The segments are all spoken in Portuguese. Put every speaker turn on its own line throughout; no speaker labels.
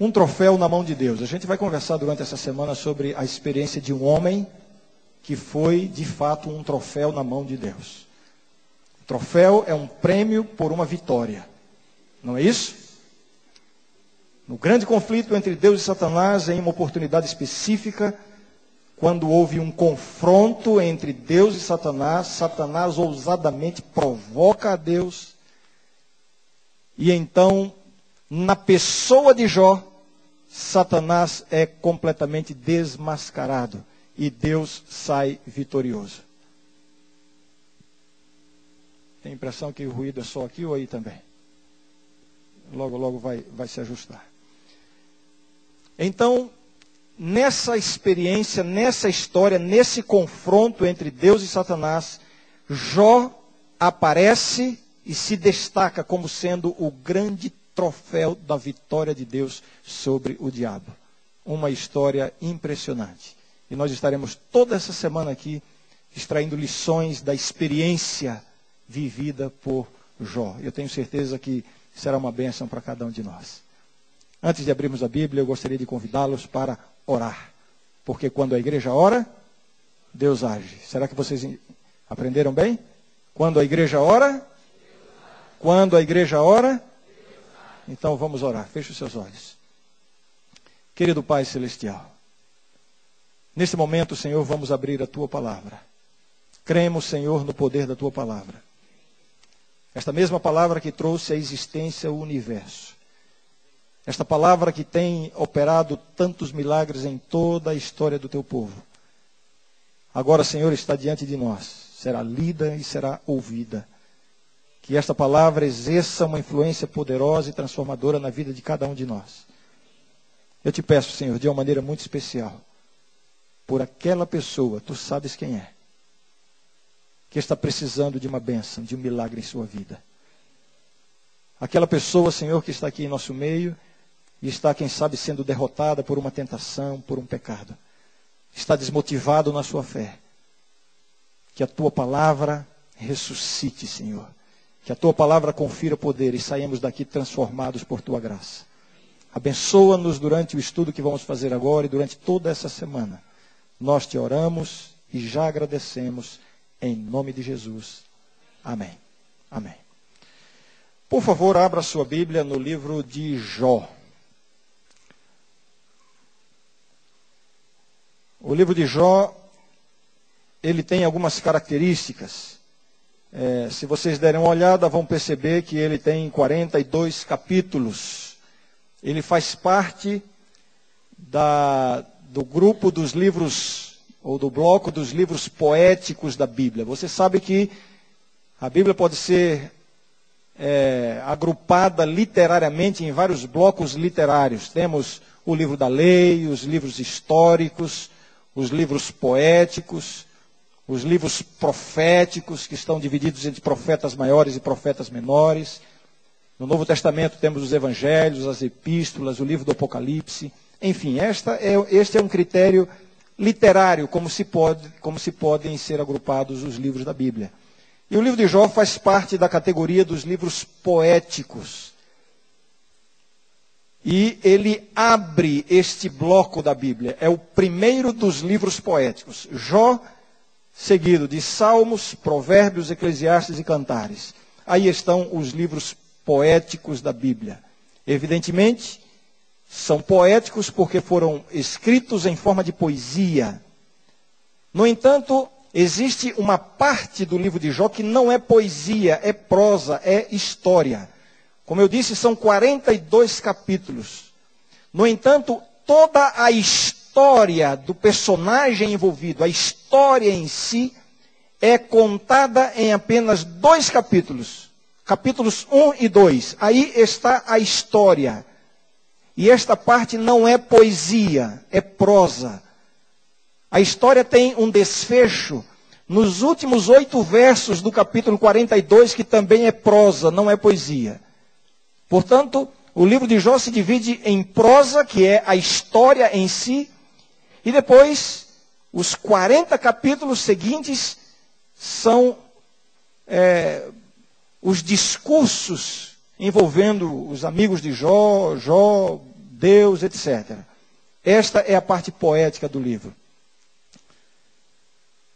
Um troféu na mão de Deus. A gente vai conversar durante essa semana sobre a experiência de um homem que foi, de fato, um troféu na mão de Deus. O troféu é um prêmio por uma vitória. Não é isso? No grande conflito entre Deus e Satanás, em uma oportunidade específica, quando houve um confronto entre Deus e Satanás, Satanás ousadamente provoca a Deus. E então, na pessoa de Jó, Satanás é completamente desmascarado e Deus sai vitorioso. Tem a impressão que o ruído é só aqui ou aí também? Logo, logo vai, vai se ajustar. Então, nessa experiência, nessa história, nesse confronto entre Deus e Satanás, Jó aparece e se destaca como sendo o grande troféu da vitória de Deus sobre o diabo. Uma história impressionante. E nós estaremos toda essa semana aqui extraindo lições da experiência vivida por Jó. Eu tenho certeza que será uma bênção para cada um de nós. Antes de abrirmos a Bíblia, eu gostaria de convidá-los para orar. Porque quando a igreja ora, Deus age. Será que vocês aprenderam bem? Quando a igreja ora, quando a igreja ora, então vamos orar. Feche os seus olhos. Querido Pai Celestial, nesse momento, Senhor, vamos abrir a tua palavra. Cremos, Senhor, no poder da tua palavra. Esta mesma palavra que trouxe à existência o universo. Esta palavra que tem operado tantos milagres em toda a história do teu povo. Agora, Senhor, está diante de nós. Será lida e será ouvida que esta palavra exerça uma influência poderosa e transformadora na vida de cada um de nós. Eu te peço, Senhor, de uma maneira muito especial, por aquela pessoa, tu sabes quem é, que está precisando de uma bênção, de um milagre em sua vida. Aquela pessoa, Senhor, que está aqui em nosso meio e está, quem sabe, sendo derrotada por uma tentação, por um pecado. Está desmotivado na sua fé. Que a tua palavra ressuscite, Senhor que a tua palavra confira poder e saímos daqui transformados por tua graça. Abençoa-nos durante o estudo que vamos fazer agora e durante toda essa semana. Nós te oramos e já agradecemos em nome de Jesus. Amém. Amém. Por favor, abra sua Bíblia no livro de Jó. O livro de Jó, ele tem algumas características é, se vocês derem uma olhada, vão perceber que ele tem 42 capítulos. Ele faz parte da, do grupo dos livros, ou do bloco dos livros poéticos da Bíblia. Você sabe que a Bíblia pode ser é, agrupada literariamente em vários blocos literários. Temos o livro da lei, os livros históricos, os livros poéticos os livros proféticos, que estão divididos entre profetas maiores e profetas menores. No Novo Testamento temos os evangelhos, as epístolas, o livro do Apocalipse. Enfim, é, este é um critério literário, como se, pode, como se podem ser agrupados os livros da Bíblia. E o livro de Jó faz parte da categoria dos livros poéticos. E ele abre este bloco da Bíblia. É o primeiro dos livros poéticos. Jó seguido de Salmos, Provérbios, Eclesiastes e Cantares. Aí estão os livros poéticos da Bíblia. Evidentemente, são poéticos porque foram escritos em forma de poesia. No entanto, existe uma parte do livro de Jó que não é poesia, é prosa, é história. Como eu disse, são 42 capítulos. No entanto, toda a história história do personagem envolvido, a história em si, é contada em apenas dois capítulos. Capítulos 1 e 2. Aí está a história. E esta parte não é poesia, é prosa. A história tem um desfecho nos últimos oito versos do capítulo 42, que também é prosa, não é poesia. Portanto, o livro de Jó se divide em prosa, que é a história em si, e depois, os 40 capítulos seguintes são é, os discursos envolvendo os amigos de Jó, Jó, Deus, etc. Esta é a parte poética do livro.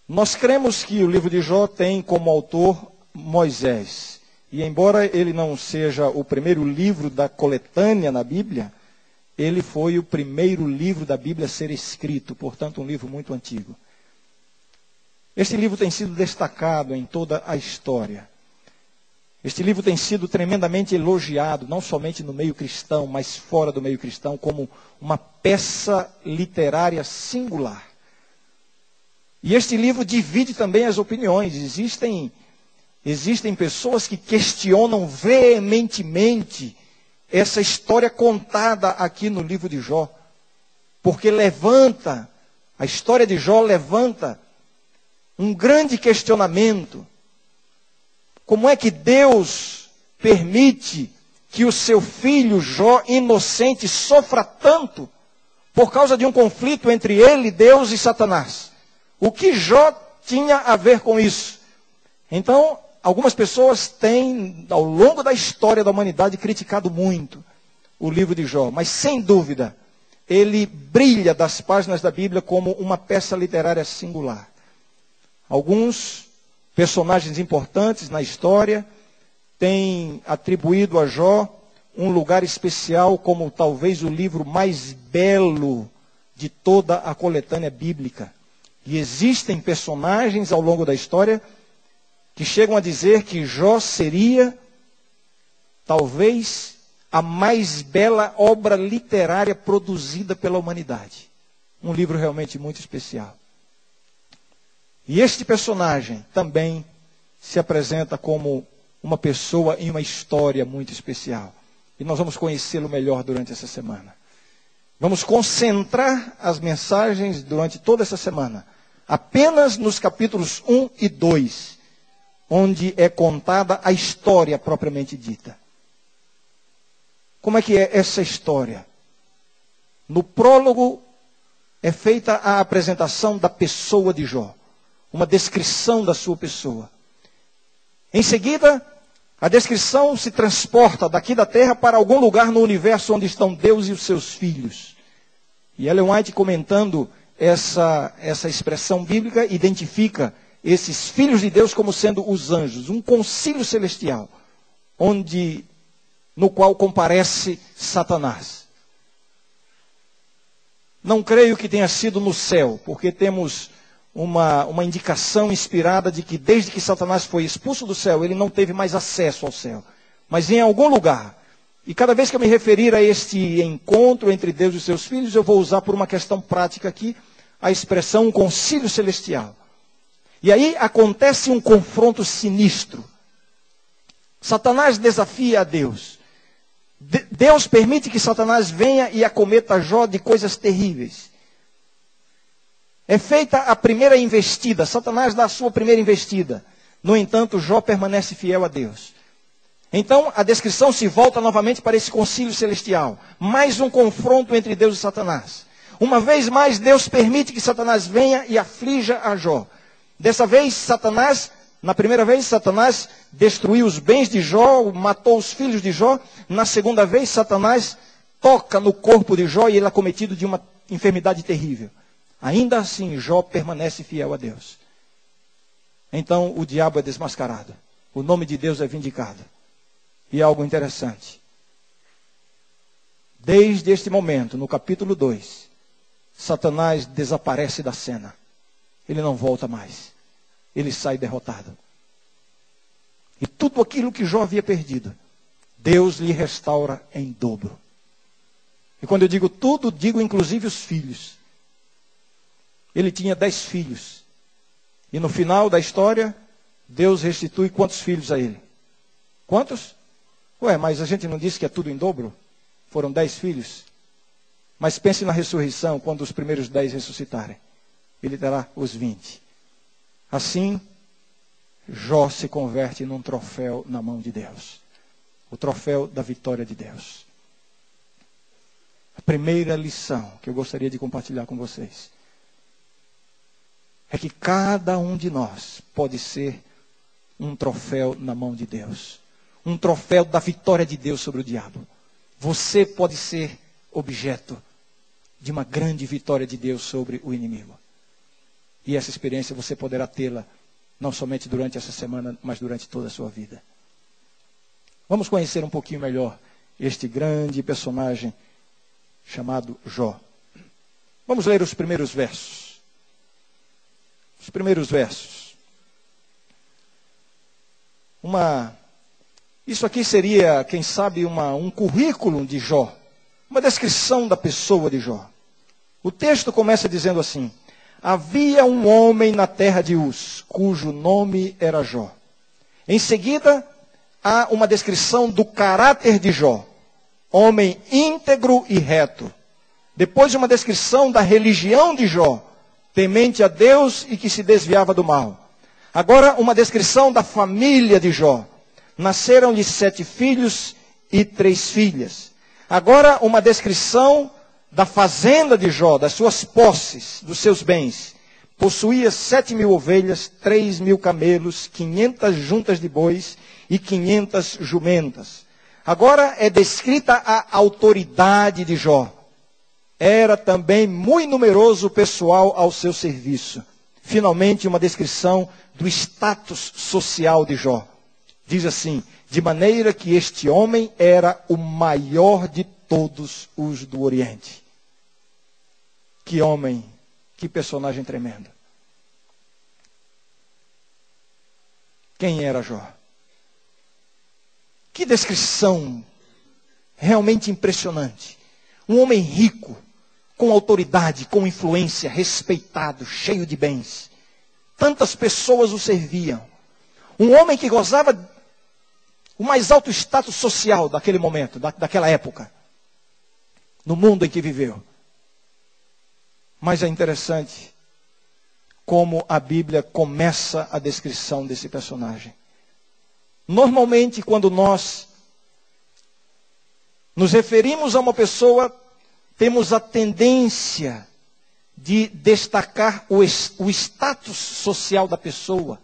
Nós cremos que o livro de Jó tem como autor Moisés. E embora ele não seja o primeiro livro da coletânea na Bíblia, ele foi o primeiro livro da Bíblia a ser escrito, portanto, um livro muito antigo. Este livro tem sido destacado em toda a história. Este livro tem sido tremendamente elogiado, não somente no meio cristão, mas fora do meio cristão, como uma peça literária singular. E este livro divide também as opiniões. Existem, existem pessoas que questionam veementemente essa história contada aqui no livro de Jó. Porque levanta, a história de Jó levanta um grande questionamento. Como é que Deus permite que o seu filho Jó, inocente, sofra tanto por causa de um conflito entre ele, Deus e Satanás? O que Jó tinha a ver com isso? Então, algumas pessoas têm, ao longo da história da humanidade, criticado muito o livro de Jó, mas sem dúvida, ele brilha das páginas da Bíblia como uma peça literária singular. Alguns personagens importantes na história têm atribuído a Jó um lugar especial como talvez o livro mais belo de toda a coletânea bíblica. E existem personagens ao longo da história que chegam a dizer que Jó seria talvez a mais bela obra literária produzida pela humanidade. Um livro realmente muito especial. E este personagem também se apresenta como uma pessoa em uma história muito especial. E nós vamos conhecê-lo melhor durante essa semana. Vamos concentrar as mensagens durante toda essa semana apenas nos capítulos 1 e 2, onde é contada a história propriamente dita. Como é que é essa história? No prólogo é feita a apresentação da pessoa de Jó, uma descrição da sua pessoa. Em seguida, a descrição se transporta daqui da terra para algum lugar no universo onde estão Deus e os seus filhos. E Ellen White comentando essa, essa expressão bíblica identifica esses filhos de Deus como sendo os anjos, um concílio celestial, onde no qual comparece Satanás. Não creio que tenha sido no céu, porque temos uma, uma indicação inspirada de que desde que Satanás foi expulso do céu, ele não teve mais acesso ao céu. Mas em algum lugar. E cada vez que eu me referir a este encontro entre Deus e seus filhos, eu vou usar por uma questão prática aqui a expressão um concílio celestial. E aí acontece um confronto sinistro. Satanás desafia a Deus. De Deus permite que Satanás venha e acometa Jó de coisas terríveis. É feita a primeira investida, Satanás dá a sua primeira investida. No entanto, Jó permanece fiel a Deus. Então, a descrição se volta novamente para esse concílio celestial. Mais um confronto entre Deus e Satanás. Uma vez mais, Deus permite que Satanás venha e aflija a Jó. Dessa vez, Satanás, na primeira vez, Satanás destruiu os bens de Jó, matou os filhos de Jó. Na segunda vez, Satanás toca no corpo de Jó e ele é cometido de uma enfermidade terrível. Ainda assim, Jó permanece fiel a Deus. Então, o diabo é desmascarado. O nome de Deus é vindicado. E algo interessante. Desde este momento, no capítulo 2, Satanás desaparece da cena. Ele não volta mais. Ele sai derrotado. E tudo aquilo que Jó havia perdido, Deus lhe restaura em dobro. E quando eu digo tudo, digo inclusive os filhos. Ele tinha dez filhos. E no final da história, Deus restitui quantos filhos a ele? Quantos? Ué, mas a gente não disse que é tudo em dobro? Foram dez filhos. Mas pense na ressurreição, quando os primeiros dez ressuscitarem. Ele terá os vinte. Assim, Jó se converte num troféu na mão de Deus. O troféu da vitória de Deus. A primeira lição que eu gostaria de compartilhar com vocês é que cada um de nós pode ser um troféu na mão de Deus. Um troféu da vitória de Deus sobre o diabo. Você pode ser objeto de uma grande vitória de Deus sobre o inimigo. E essa experiência você poderá tê-la não somente durante essa semana, mas durante toda a sua vida. Vamos conhecer um pouquinho melhor este grande personagem chamado Jó. Vamos ler os primeiros versos. Os primeiros versos. Uma isso aqui seria, quem sabe, uma, um currículo de Jó, uma descrição da pessoa de Jó. O texto começa dizendo assim: Havia um homem na terra de Uz, cujo nome era Jó. Em seguida, há uma descrição do caráter de Jó, homem íntegro e reto. Depois, uma descrição da religião de Jó, temente a Deus e que se desviava do mal. Agora, uma descrição da família de Jó. Nasceram-lhe sete filhos e três filhas. Agora, uma descrição da fazenda de Jó, das suas posses, dos seus bens. Possuía sete mil ovelhas, três mil camelos, quinhentas juntas de bois e quinhentas jumentas. Agora é descrita a autoridade de Jó. Era também muito numeroso o pessoal ao seu serviço. Finalmente, uma descrição do status social de Jó. Diz assim: de maneira que este homem era o maior de todos os do Oriente. Que homem, que personagem tremendo. Quem era Jó? Que descrição realmente impressionante. Um homem rico, com autoridade, com influência, respeitado, cheio de bens. Tantas pessoas o serviam. Um homem que gozava o mais alto status social daquele momento, da, daquela época, no mundo em que viveu. Mas é interessante como a Bíblia começa a descrição desse personagem. Normalmente, quando nós nos referimos a uma pessoa, temos a tendência de destacar o, o status social da pessoa,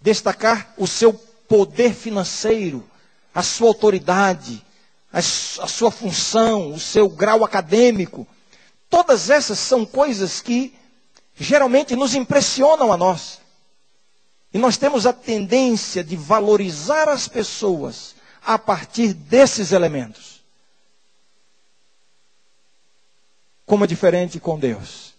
destacar o seu poder financeiro, a sua autoridade, a, a sua função, o seu grau acadêmico. Todas essas são coisas que geralmente nos impressionam a nós. E nós temos a tendência de valorizar as pessoas a partir desses elementos. Como é diferente com Deus.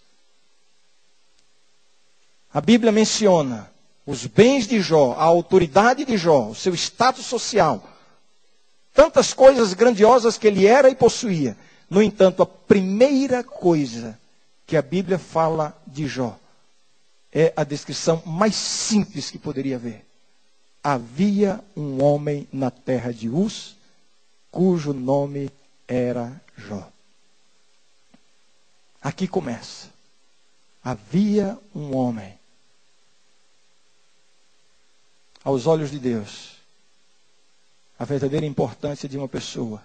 A Bíblia menciona os bens de Jó, a autoridade de Jó, o seu status social, tantas coisas grandiosas que ele era e possuía. No entanto, a primeira coisa que a Bíblia fala de Jó é a descrição mais simples que poderia haver. Havia um homem na terra de Uz, cujo nome era Jó. Aqui começa. Havia um homem. Aos olhos de Deus, a verdadeira importância de uma pessoa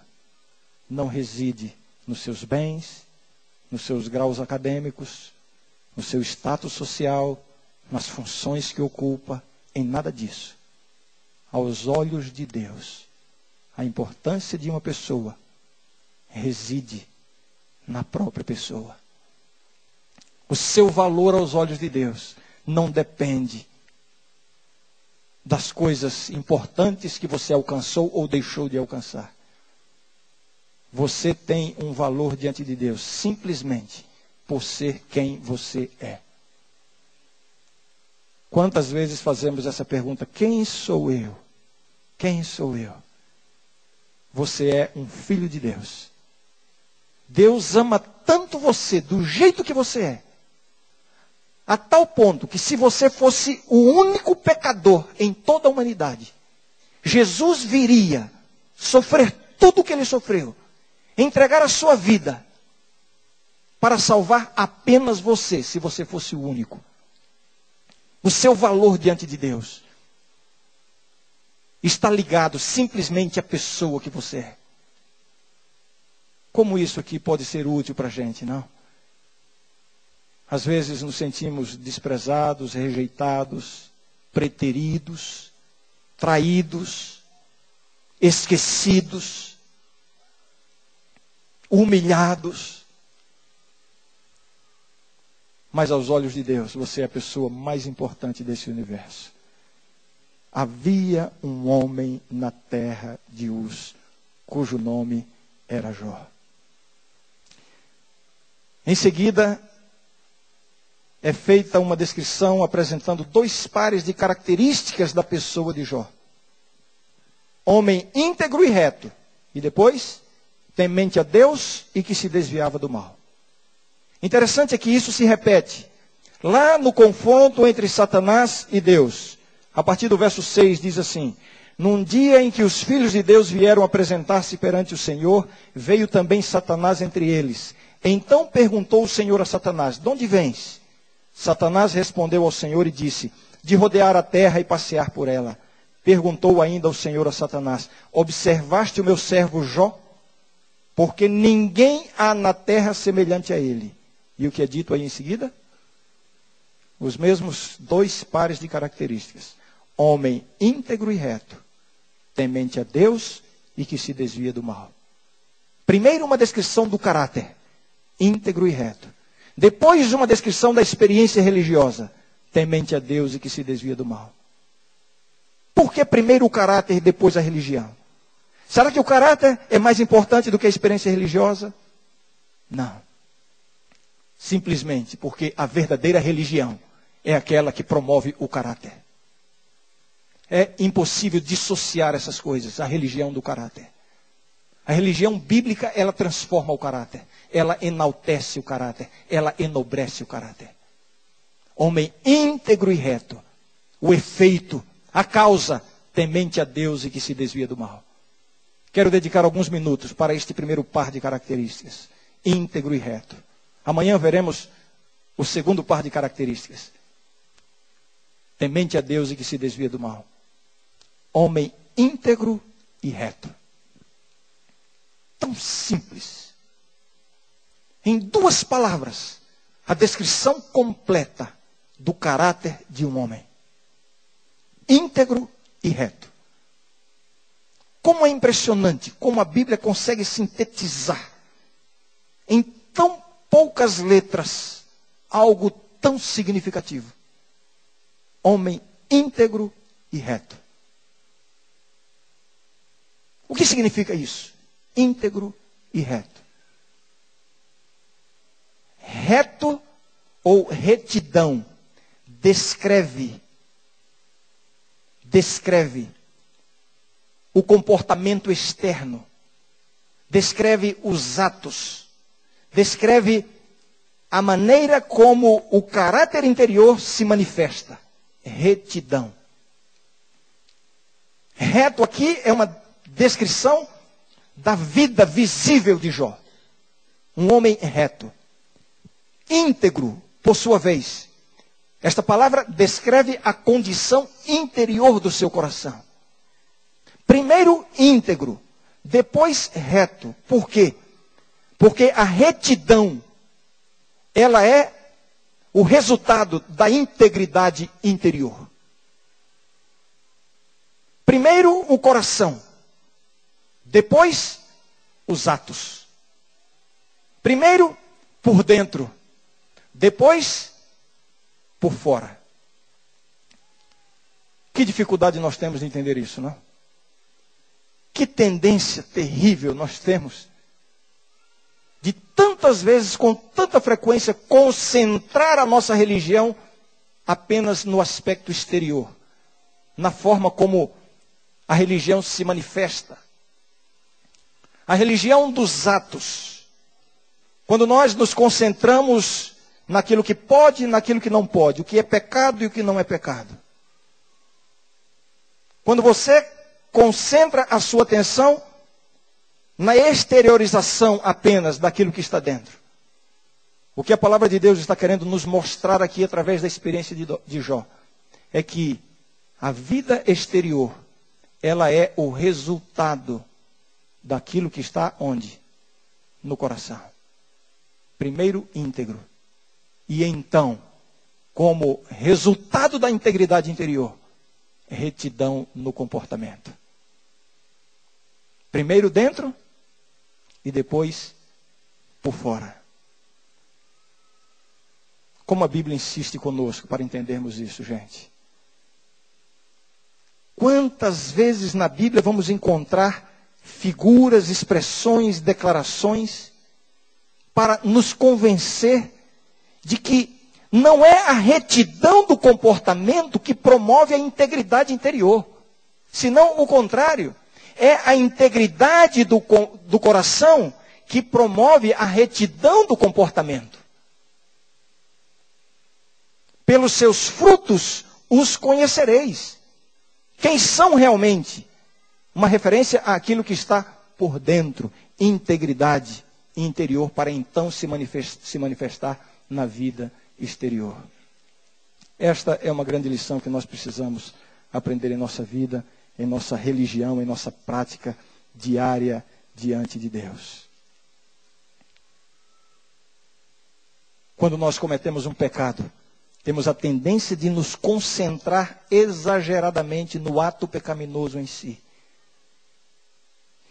não reside nos seus bens, nos seus graus acadêmicos, no seu status social, nas funções que ocupa, em nada disso. Aos olhos de Deus, a importância de uma pessoa reside na própria pessoa. O seu valor aos olhos de Deus não depende das coisas importantes que você alcançou ou deixou de alcançar. Você tem um valor diante de Deus simplesmente por ser quem você é. Quantas vezes fazemos essa pergunta: quem sou eu? Quem sou eu? Você é um filho de Deus. Deus ama tanto você do jeito que você é, a tal ponto que se você fosse o único pecador em toda a humanidade, Jesus viria sofrer tudo o que ele sofreu entregar a sua vida para salvar apenas você, se você fosse o único. O seu valor diante de Deus está ligado simplesmente à pessoa que você é. Como isso aqui pode ser útil para a gente, não? Às vezes nos sentimos desprezados, rejeitados, preteridos, traídos, esquecidos humilhados. Mas aos olhos de Deus, você é a pessoa mais importante desse universo. Havia um homem na terra de Uz, cujo nome era Jó. Em seguida, é feita uma descrição apresentando dois pares de características da pessoa de Jó: homem íntegro e reto, e depois, temente a Deus e que se desviava do mal. Interessante é que isso se repete lá no confronto entre Satanás e Deus. A partir do verso 6 diz assim: Num dia em que os filhos de Deus vieram apresentar-se perante o Senhor, veio também Satanás entre eles. Então perguntou o Senhor a Satanás: De onde vens? Satanás respondeu ao Senhor e disse: De rodear a terra e passear por ela. Perguntou ainda o Senhor a Satanás: Observaste o meu servo Jó? Porque ninguém há na terra semelhante a ele. E o que é dito aí em seguida? Os mesmos dois pares de características: homem íntegro e reto, temente a Deus e que se desvia do mal. Primeiro, uma descrição do caráter íntegro e reto. Depois, uma descrição da experiência religiosa, temente a Deus e que se desvia do mal. Por que primeiro o caráter e depois a religião? Será que o caráter é mais importante do que a experiência religiosa? Não. Simplesmente porque a verdadeira religião é aquela que promove o caráter. É impossível dissociar essas coisas, a religião do caráter. A religião bíblica, ela transforma o caráter, ela enaltece o caráter, ela enobrece o caráter. Homem íntegro e reto, o efeito, a causa, temente a Deus e que se desvia do mal. Quero dedicar alguns minutos para este primeiro par de características, íntegro e reto. Amanhã veremos o segundo par de características. Temente a Deus e que se desvia do mal. Homem íntegro e reto tão simples. Em duas palavras, a descrição completa do caráter de um homem: íntegro e reto. Como é impressionante como a Bíblia consegue sintetizar em tão poucas letras algo tão significativo. Homem íntegro e reto. O que significa isso? íntegro e reto. Reto ou retidão descreve descreve o comportamento externo, descreve os atos, descreve a maneira como o caráter interior se manifesta. Retidão. Reto aqui é uma descrição da vida visível de Jó. Um homem reto. Íntegro, por sua vez. Esta palavra descreve a condição interior do seu coração. Primeiro íntegro, depois reto. Por quê? Porque a retidão, ela é o resultado da integridade interior. Primeiro o coração. Depois, os atos. Primeiro, por dentro. Depois, por fora. Que dificuldade nós temos de entender isso, não? Que tendência terrível nós temos de tantas vezes, com tanta frequência, concentrar a nossa religião apenas no aspecto exterior, na forma como a religião se manifesta. A religião dos atos. Quando nós nos concentramos naquilo que pode e naquilo que não pode, o que é pecado e o que não é pecado. Quando você concentra a sua atenção na exteriorização apenas daquilo que está dentro. O que a palavra de Deus está querendo nos mostrar aqui através da experiência de Jó é que a vida exterior, ela é o resultado daquilo que está onde? No coração. Primeiro íntegro. E então, como resultado da integridade interior, retidão no comportamento. Primeiro dentro e depois por fora. Como a Bíblia insiste conosco para entendermos isso, gente. Quantas vezes na Bíblia vamos encontrar figuras, expressões, declarações para nos convencer de que não é a retidão do comportamento que promove a integridade interior, senão o contrário. É a integridade do, do coração que promove a retidão do comportamento. Pelos seus frutos os conhecereis. Quem são realmente? Uma referência àquilo que está por dentro, integridade interior, para então se manifestar, se manifestar na vida exterior. Esta é uma grande lição que nós precisamos aprender em nossa vida, em nossa religião, em nossa prática diária diante de Deus. Quando nós cometemos um pecado, temos a tendência de nos concentrar exageradamente no ato pecaminoso em si.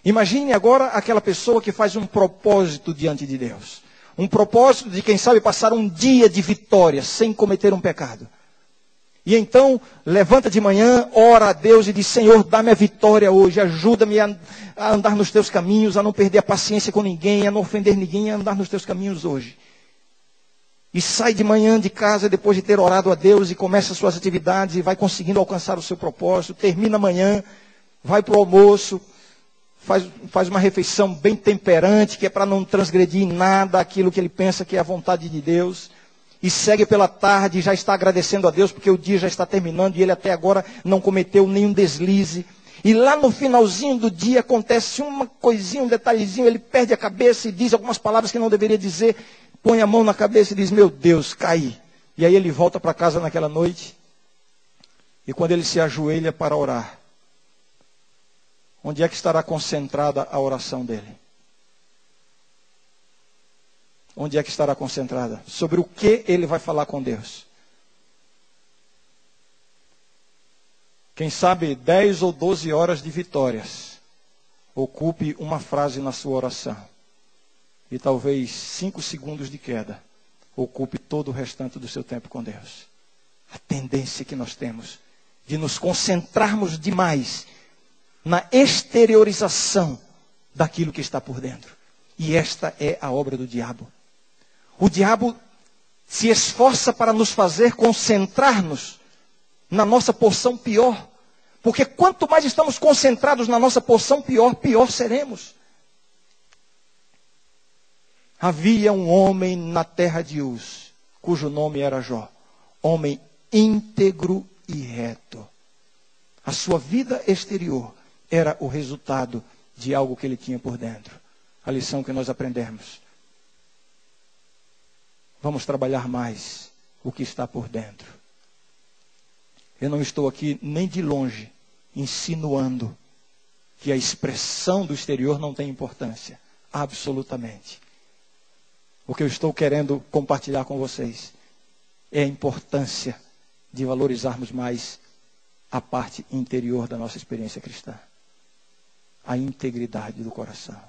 Imagine agora aquela pessoa que faz um propósito diante de Deus. Um propósito de, quem sabe, passar um dia de vitória sem cometer um pecado. E então, levanta de manhã, ora a Deus e diz: Senhor, dá-me a vitória hoje, ajuda-me a, a, andar nos teus caminhos, a não perder a paciência com ninguém, a não ofender ninguém, a andar nos teus caminhos hoje. E sai de manhã de casa depois de ter orado a Deus e começa suas atividades e vai conseguindo alcançar o seu propósito, termina amanhã, vai para o almoço, faz, faz uma refeição bem temperante, que é para não transgredir nada aquilo que ele pensa que é a vontade de Deus. E segue pela tarde e já está agradecendo a Deus porque o dia já está terminando e ele até agora não cometeu nenhum deslize. E lá no finalzinho do dia acontece uma coisinha, um detalhezinho, ele perde a cabeça e diz algumas palavras que não deveria dizer, põe a mão na cabeça e diz: Meu Deus, caí. E aí ele volta para casa naquela noite. E quando ele se ajoelha para orar, onde é que estará concentrada a oração dele? Onde é que estará concentrada? Sobre o que ele vai falar com Deus? Quem sabe 10 ou 12 horas de vitórias. Ocupe uma frase na sua oração. E talvez 5 segundos de queda. Ocupe todo o restante do seu tempo com Deus. A tendência que nós temos de nos concentrarmos demais na exteriorização daquilo que está por dentro. E esta é a obra do diabo. O diabo se esforça para nos fazer concentrar-nos na nossa porção pior. Porque quanto mais estamos concentrados na nossa porção pior, pior seremos. Havia um homem na terra de Uz, cujo nome era Jó. Homem íntegro e reto. A sua vida exterior era o resultado de algo que ele tinha por dentro. A lição que nós aprendemos. Vamos trabalhar mais o que está por dentro. Eu não estou aqui nem de longe insinuando que a expressão do exterior não tem importância. Absolutamente. O que eu estou querendo compartilhar com vocês é a importância de valorizarmos mais a parte interior da nossa experiência cristã a integridade do coração.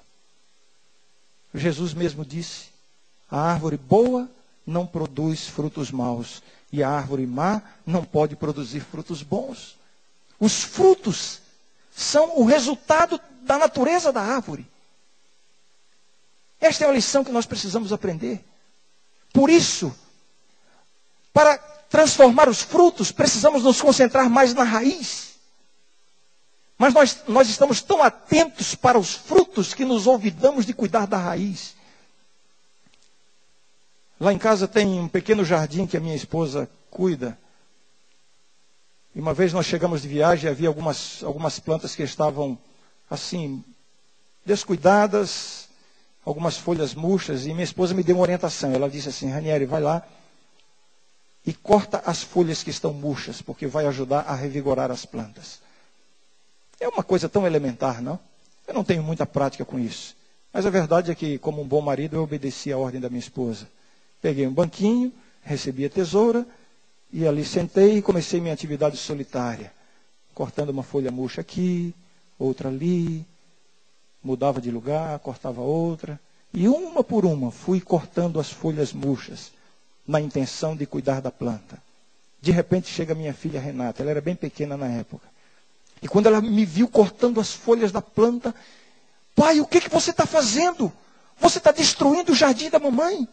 Jesus mesmo disse: a árvore boa não produz frutos maus, e a árvore má não pode produzir frutos bons. Os frutos são o resultado da natureza da árvore. Esta é a lição que nós precisamos aprender. Por isso, para transformar os frutos, precisamos nos concentrar mais na raiz. Mas nós, nós estamos tão atentos para os frutos que nos olvidamos de cuidar da raiz. Lá em casa tem um pequeno jardim que a minha esposa cuida. E uma vez nós chegamos de viagem e havia algumas, algumas plantas que estavam assim, descuidadas, algumas folhas murchas, e minha esposa me deu uma orientação. Ela disse assim, Ranieri, vai lá e corta as folhas que estão murchas, porque vai ajudar a revigorar as plantas. É uma coisa tão elementar, não? Eu não tenho muita prática com isso. Mas a verdade é que, como um bom marido, eu obedeci a ordem da minha esposa. Peguei um banquinho, recebi a tesoura, e ali sentei e comecei minha atividade solitária. Cortando uma folha murcha aqui, outra ali, mudava de lugar, cortava outra, E uma por uma fui cortando as folhas murchas, na intenção de cuidar da planta. De repente chega minha filha Renata, ela era bem pequena na época. E quando ela me viu cortando as folhas da planta, pai, o que, que você está fazendo? Você está destruindo o jardim da mamãe.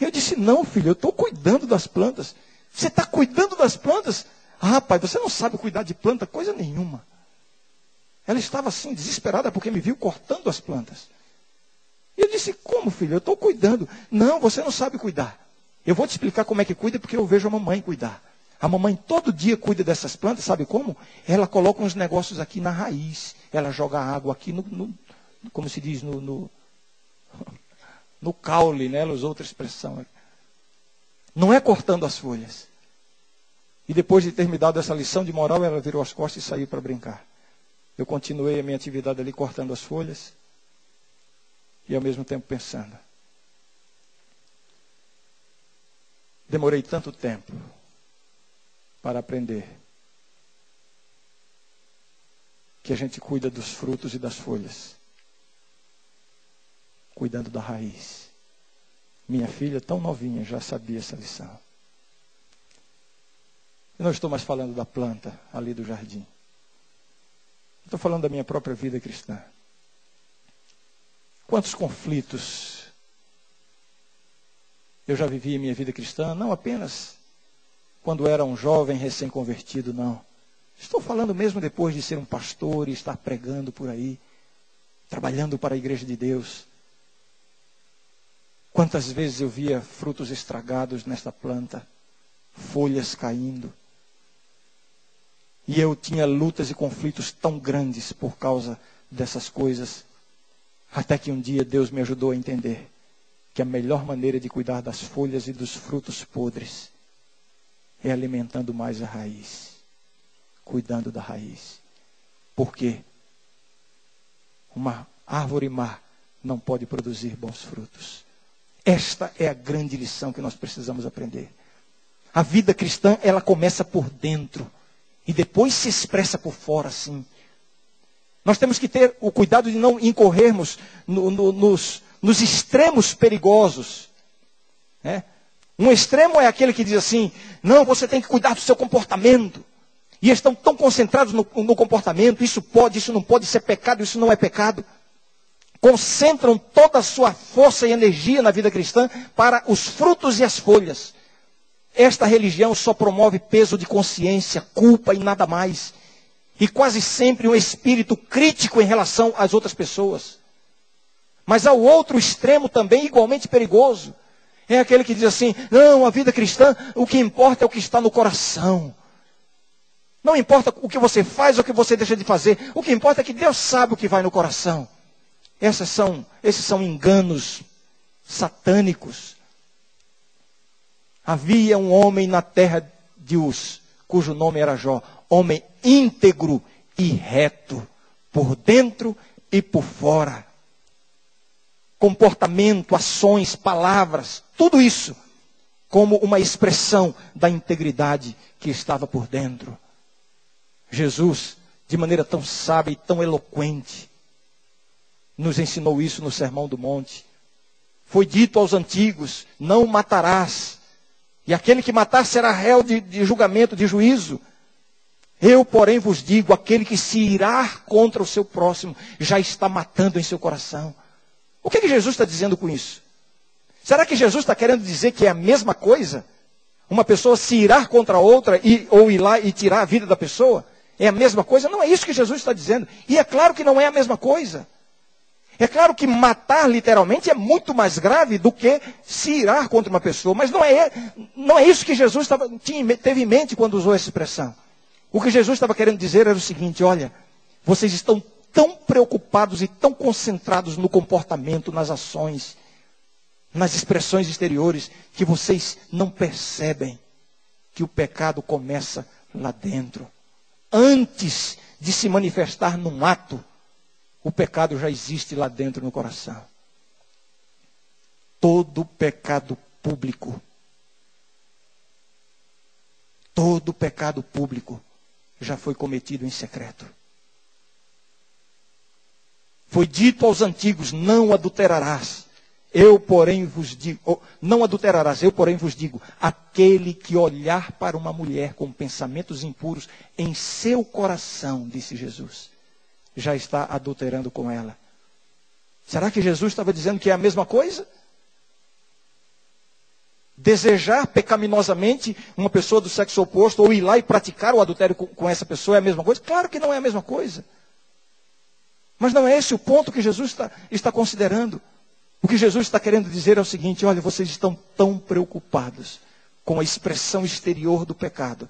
Eu disse, não, filho, eu estou cuidando das plantas. Você está cuidando das plantas? Ah, pai, você não sabe cuidar de planta, coisa nenhuma. Ela estava assim, desesperada, porque me viu cortando as plantas. E eu disse, como, filho? Eu estou cuidando. Não, você não sabe cuidar. Eu vou te explicar como é que cuida, porque eu vejo a mamãe cuidar. A mamãe todo dia cuida dessas plantas, sabe como? Ela coloca uns negócios aqui na raiz. Ela joga água aqui no, no como se diz, no, no, no caule, né? Ela usou outra expressão. Não é cortando as folhas. E depois de ter me dado essa lição de moral, ela virou as costas e saiu para brincar. Eu continuei a minha atividade ali cortando as folhas e ao mesmo tempo pensando. Demorei tanto tempo para aprender que a gente cuida dos frutos e das folhas, cuidando da raiz. Minha filha, tão novinha, já sabia essa lição. Eu não estou mais falando da planta ali do jardim. Estou falando da minha própria vida cristã. Quantos conflitos eu já vivi em minha vida cristã, não apenas quando era um jovem recém-convertido, não. Estou falando mesmo depois de ser um pastor e estar pregando por aí, trabalhando para a igreja de Deus. Quantas vezes eu via frutos estragados nesta planta, folhas caindo. E eu tinha lutas e conflitos tão grandes por causa dessas coisas, até que um dia Deus me ajudou a entender que a melhor maneira de cuidar das folhas e dos frutos podres é alimentando mais a raiz, cuidando da raiz. Porque uma árvore má não pode produzir bons frutos. Esta é a grande lição que nós precisamos aprender. A vida cristã, ela começa por dentro e depois se expressa por fora, sim. Nós temos que ter o cuidado de não incorrermos no, no, nos, nos, extremos perigosos. Né? Um extremo é aquele que diz assim: não, você tem que cuidar do seu comportamento. E estão tão concentrados no, no comportamento: isso pode, isso não pode, isso é pecado, isso não é pecado. Concentram toda a sua força e energia na vida cristã para os frutos e as folhas. Esta religião só promove peso de consciência, culpa e nada mais. E quase sempre um espírito crítico em relação às outras pessoas. Mas há o outro extremo também igualmente perigoso. É aquele que diz assim: não, a vida cristã, o que importa é o que está no coração. Não importa o que você faz ou o que você deixa de fazer. O que importa é que Deus sabe o que vai no coração. Essas são, esses são enganos satânicos Havia um homem na terra de Uz, cujo nome era Jó, homem íntegro e reto, por dentro e por fora. Comportamento, ações, palavras, tudo isso como uma expressão da integridade que estava por dentro. Jesus, de maneira tão sábia e tão eloquente, nos ensinou isso no Sermão do Monte. Foi dito aos antigos: não matarás. E aquele que matar será réu de, de julgamento, de juízo. Eu, porém, vos digo: aquele que se irá contra o seu próximo já está matando em seu coração. O que, que Jesus está dizendo com isso? Será que Jesus está querendo dizer que é a mesma coisa? Uma pessoa se irá contra outra e, ou ir lá e tirar a vida da pessoa? É a mesma coisa? Não é isso que Jesus está dizendo. E é claro que não é a mesma coisa. É claro que matar literalmente é muito mais grave do que se irar contra uma pessoa, mas não é, não é isso que Jesus estava, tinha, teve em mente quando usou essa expressão. O que Jesus estava querendo dizer era o seguinte: olha, vocês estão tão preocupados e tão concentrados no comportamento, nas ações, nas expressões exteriores, que vocês não percebem que o pecado começa lá dentro. Antes de se manifestar num ato, o pecado já existe lá dentro no coração. Todo pecado público, todo pecado público já foi cometido em secreto. Foi dito aos antigos: não adulterarás. Eu, porém, vos digo, não adulterarás, eu, porém, vos digo: aquele que olhar para uma mulher com pensamentos impuros em seu coração, disse Jesus, já está adulterando com ela. Será que Jesus estava dizendo que é a mesma coisa? Desejar pecaminosamente uma pessoa do sexo oposto ou ir lá e praticar o adultério com, essa pessoa é a mesma coisa? Claro que não é a mesma coisa. Mas não é esse o ponto que Jesus está, está considerando. O que Jesus está querendo dizer é o seguinte: olha, vocês estão tão preocupados com a expressão exterior do pecado,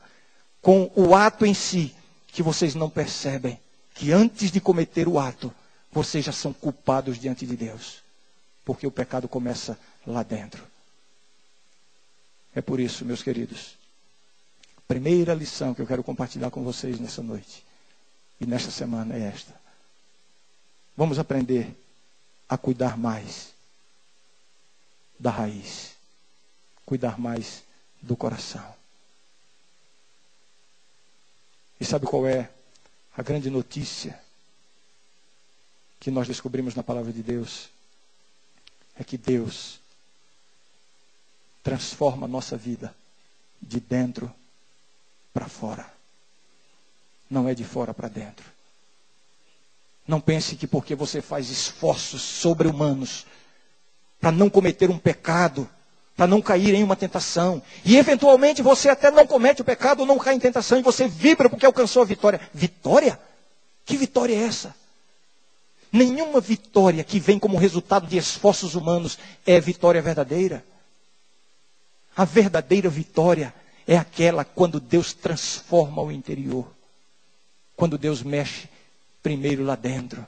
com o ato em si, que vocês não percebem que antes de cometer o ato, vocês já são culpados diante de Deus. Porque o pecado começa lá dentro. É por isso, meus queridos, primeira lição que eu quero compartilhar com vocês nessa noite e nesta semana é esta. Vamos aprender a cuidar mais da raiz, cuidar mais do coração. E sabe qual é a grande notícia que nós descobrimos na palavra de Deus? É que Deus transforma a nossa vida de dentro para fora. Não é de fora para dentro. Não pense que porque você faz esforços sobre-humanos para não cometer um pecado, para não cair em uma tentação. E eventualmente você até não comete o pecado ou não cai em tentação e você vibra porque alcançou a vitória. Vitória? Que vitória é essa? Nenhuma vitória que vem como resultado de esforços humanos é vitória verdadeira. A verdadeira vitória é aquela quando Deus transforma o interior. Quando Deus mexe primeiro lá dentro.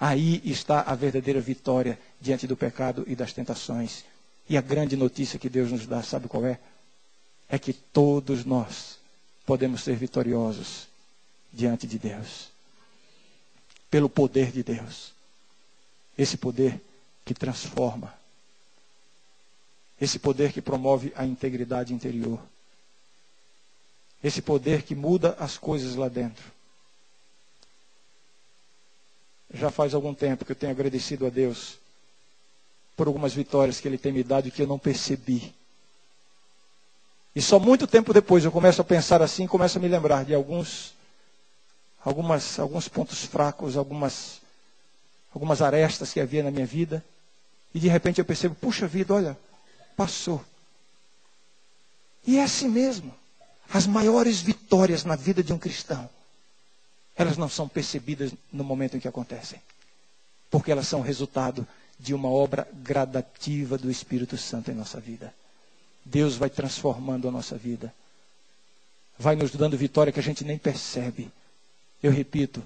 Aí está a verdadeira vitória diante do pecado e das tentações. E a grande notícia que Deus nos dá, sabe qual é? É que todos nós podemos ser vitoriosos diante de Deus. Pelo poder de Deus. Esse poder que transforma. Esse poder que promove a integridade interior. Esse poder que muda as coisas lá dentro já faz algum tempo que eu tenho agradecido a Deus por algumas vitórias que Ele tem me dado e que eu não percebi. E só muito tempo depois eu começo a pensar assim, começo a me lembrar de alguns, algumas, alguns pontos fracos, algumas, algumas arestas que havia na minha vida. E de repente eu percebo, puxa vida, olha, passou. E é assim mesmo. As maiores vitórias na vida de um cristão elas não são percebidas no momento em que acontecem. Porque elas são resultado de uma obra gradativa do Espírito Santo em nossa vida. Deus vai transformando a nossa vida. Vai nos dando vitória que a gente nem percebe. Eu repito,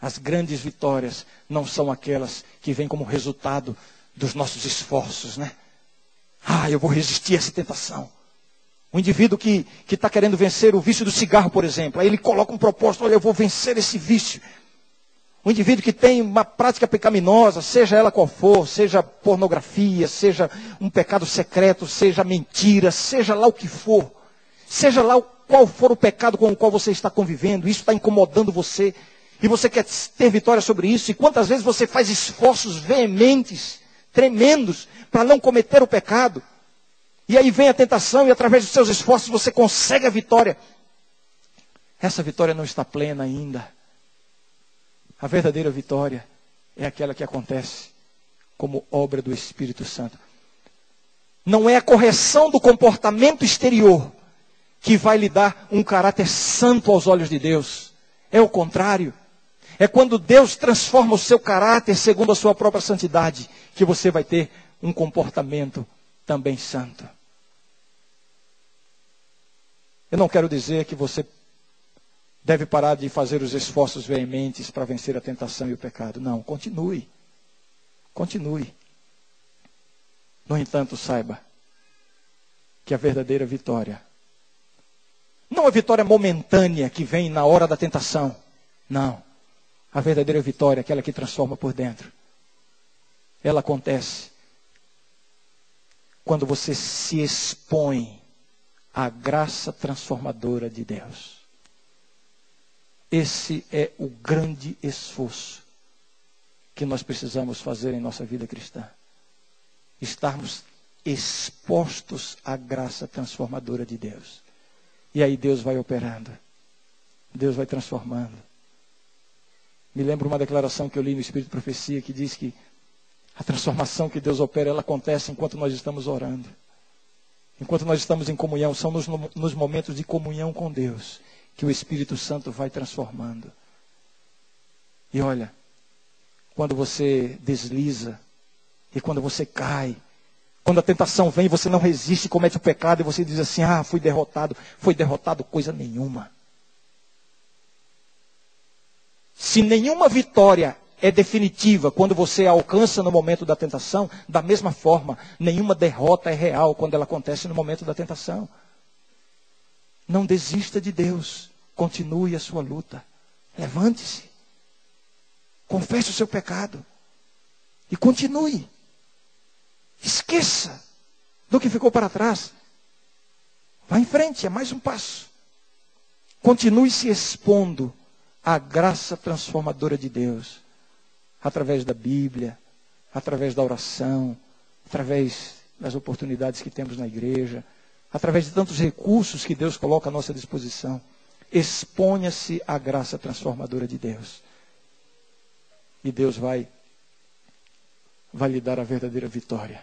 as grandes vitórias não são aquelas que vêm como resultado dos nossos esforços, né? Ah, eu vou resistir a essa tentação. O indivíduo que está querendo vencer o vício do cigarro, por exemplo, aí ele coloca um propósito, olha, eu vou vencer esse vício. O indivíduo que tem uma prática pecaminosa, seja ela qual for, seja pornografia, seja um pecado secreto, seja mentira, seja lá o que for, seja lá qual for o pecado com o qual você está convivendo, isso está incomodando você, e você quer ter vitória sobre isso, e quantas vezes você faz esforços veementes, tremendos, para não cometer o pecado. E aí vem a tentação e através dos seus esforços você consegue a vitória. Essa vitória não está plena ainda. A verdadeira vitória é aquela que acontece como obra do Espírito Santo. Não é a correção do comportamento exterior que vai lhe dar um caráter santo aos olhos de Deus. É o contrário. É quando Deus transforma o seu caráter segundo a sua própria santidade que você vai ter um comportamento também santo. Eu não quero dizer que você deve parar de fazer os esforços veementes para vencer a tentação e o pecado. Não, continue. Continue. No entanto, saiba que a verdadeira vitória, não a vitória momentânea que vem na hora da tentação, não. A verdadeira vitória, aquela que transforma por dentro, ela acontece quando você se expõe a graça transformadora de Deus. Esse é o grande esforço que nós precisamos fazer em nossa vida cristã. Estarmos expostos à graça transformadora de Deus. E aí Deus vai operando. Deus vai transformando. Me lembro uma declaração que eu li no Espírito de Profecia que diz que a transformação que Deus opera, ela acontece enquanto nós estamos orando. Enquanto nós estamos em comunhão, são nos, nos momentos de comunhão com Deus que o Espírito Santo vai transformando. E olha, quando você desliza, e quando você cai, quando a tentação vem, você não resiste, comete o pecado, e você diz assim: Ah, fui derrotado. Foi derrotado coisa nenhuma. Se nenhuma vitória é definitiva quando você alcança no momento da tentação, da mesma forma, nenhuma derrota é real quando ela acontece no momento da tentação. Não desista de Deus. Continue a sua luta. Levante-se. Confesse o seu pecado. E continue. Esqueça do que ficou para trás. Vá em frente, é mais um passo. Continue se expondo à graça transformadora de Deus, através da Bíblia, através da oração, através das oportunidades que temos na igreja, através de tantos recursos que Deus coloca à nossa disposição. Exponha-se à graça transformadora de Deus. E Deus vai vai lhe dar a verdadeira vitória.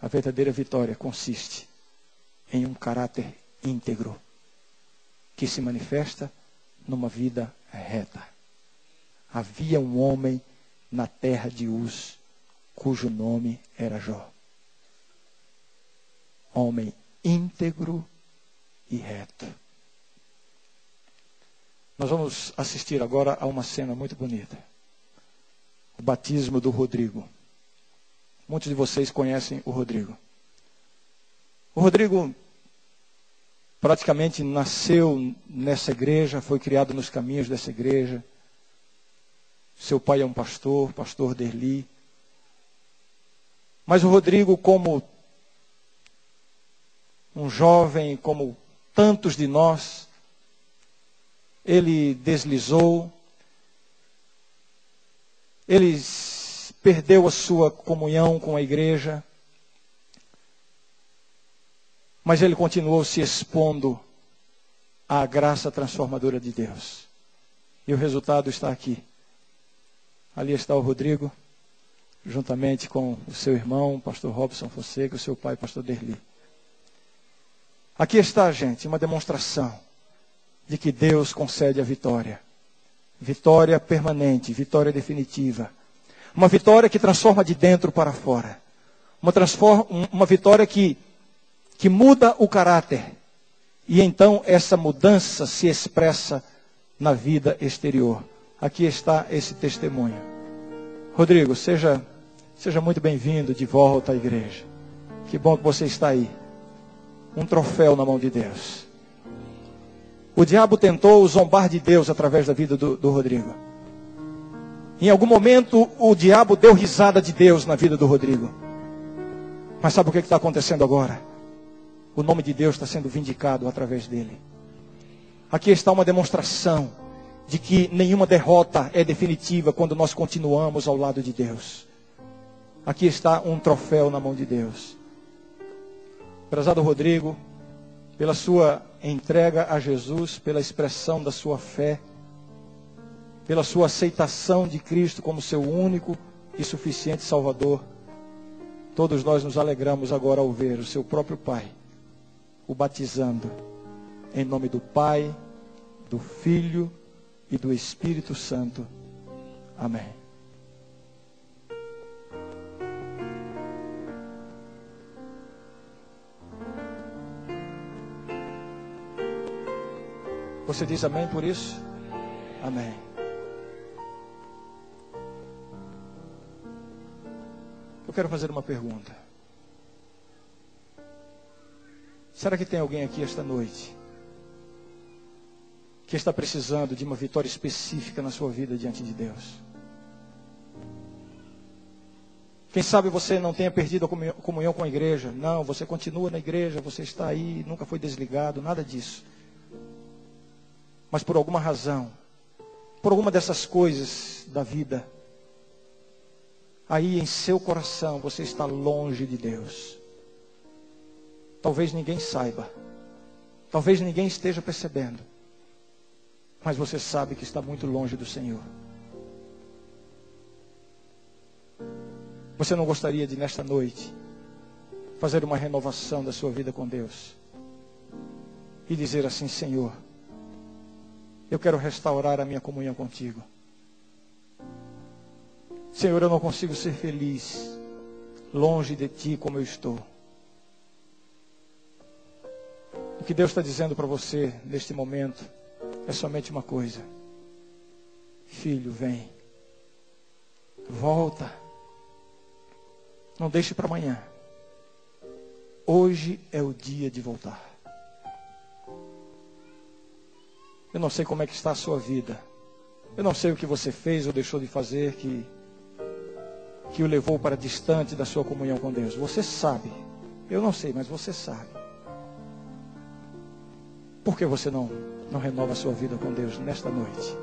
A verdadeira vitória consiste em um caráter íntegro que se manifesta numa vida reta. Havia um homem na terra de Uz, cujo nome era Jó. Homem íntegro e reto. Nós vamos assistir agora a uma cena muito bonita. O batismo do Rodrigo. Muitos de vocês conhecem o Rodrigo. O Rodrigo praticamente nasceu nessa igreja, foi criado nos caminhos dessa igreja. Seu pai é um pastor, pastor Derli. Mas o Rodrigo, como um jovem, como tantos de nós, ele deslizou, ele perdeu a sua comunhão com a igreja, mas ele continuou se expondo à graça transformadora de Deus. E o resultado está aqui. Ali está o Rodrigo, juntamente com o seu irmão, pastor Robson Fonseca, o seu pai, pastor Derli. Aqui está, gente, uma demonstração de que Deus concede a vitória. Vitória permanente, vitória definitiva uma vitória que transforma de dentro para fora. Uma, uma vitória que, que muda o caráter. E então essa mudança se expressa na vida exterior. Aqui está esse testemunho. Rodrigo, seja, seja muito bem-vindo de volta à igreja. Que bom que você está aí. Um troféu na mão de Deus. O diabo tentou zombar de Deus através da vida do, do Rodrigo. Em algum momento o diabo deu risada de Deus na vida do Rodrigo. Mas sabe o que está acontecendo agora? O nome de Deus está sendo vindicado através dele. Aqui está uma demonstração de que nenhuma derrota é definitiva quando nós continuamos ao lado de Deus. Aqui está um troféu na mão de Deus. Prezado Rodrigo, pela sua entrega a Jesus, pela expressão da sua fé, pela sua aceitação de Cristo como seu único e suficiente Salvador. Todos nós nos alegramos agora ao ver o seu próprio Pai o batizando em nome do Pai, do Filho e do Espírito Santo. Amém. Você diz amém por isso? Amém. Eu quero fazer uma pergunta. Será que tem alguém aqui esta noite que está precisando de uma vitória específica na sua vida diante de Deus? Quem sabe você não tenha perdido a comunhão com a igreja. Não, você continua na igreja, você está aí, nunca foi desligado, nada disso. Mas por alguma razão, por alguma dessas coisas da vida, aí em seu coração você está longe de Deus. Talvez ninguém saiba, talvez ninguém esteja percebendo, mas você sabe que está muito longe do Senhor. Você não gostaria de, nesta noite, fazer uma renovação da sua vida com Deus e dizer assim: Senhor, eu quero restaurar a minha comunhão contigo. Senhor, eu não consigo ser feliz longe de ti como eu estou. O que Deus está dizendo para você neste momento é somente uma coisa: Filho, vem, volta, não deixe para amanhã. Hoje é o dia de voltar. Eu não sei como é que está a sua vida. Eu não sei o que você fez ou deixou de fazer que que o levou para distante da sua comunhão com Deus. Você sabe. Eu não sei, mas você sabe. Por que você não não renova a sua vida com Deus nesta noite?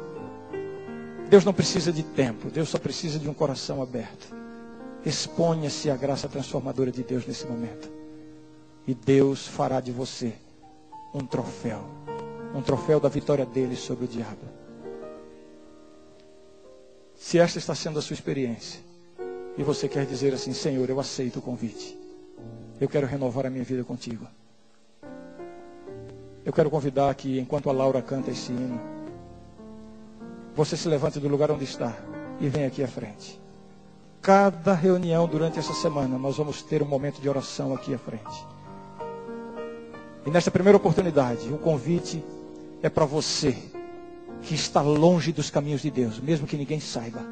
Deus não precisa de tempo, Deus só precisa de um coração aberto. Exponha-se à graça transformadora de Deus nesse momento. E Deus fará de você um troféu um troféu da vitória dele sobre o diabo. Se esta está sendo a sua experiência, e você quer dizer assim, Senhor, eu aceito o convite, eu quero renovar a minha vida contigo. Eu quero convidar que, enquanto a Laura canta esse hino, você se levante do lugar onde está e venha aqui à frente. Cada reunião durante essa semana, nós vamos ter um momento de oração aqui à frente. E nesta primeira oportunidade, o convite é para você que está longe dos caminhos de Deus, mesmo que ninguém saiba.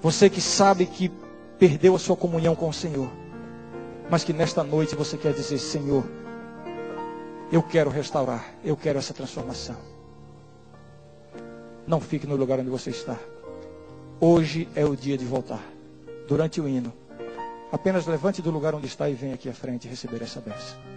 Você que sabe que perdeu a sua comunhão com o Senhor, mas que nesta noite você quer dizer: Senhor, eu quero restaurar, eu quero essa transformação. Não fique no lugar onde você está. Hoje é o dia de voltar. Durante o hino, apenas levante do lugar onde está e venha aqui à frente receber essa bênção.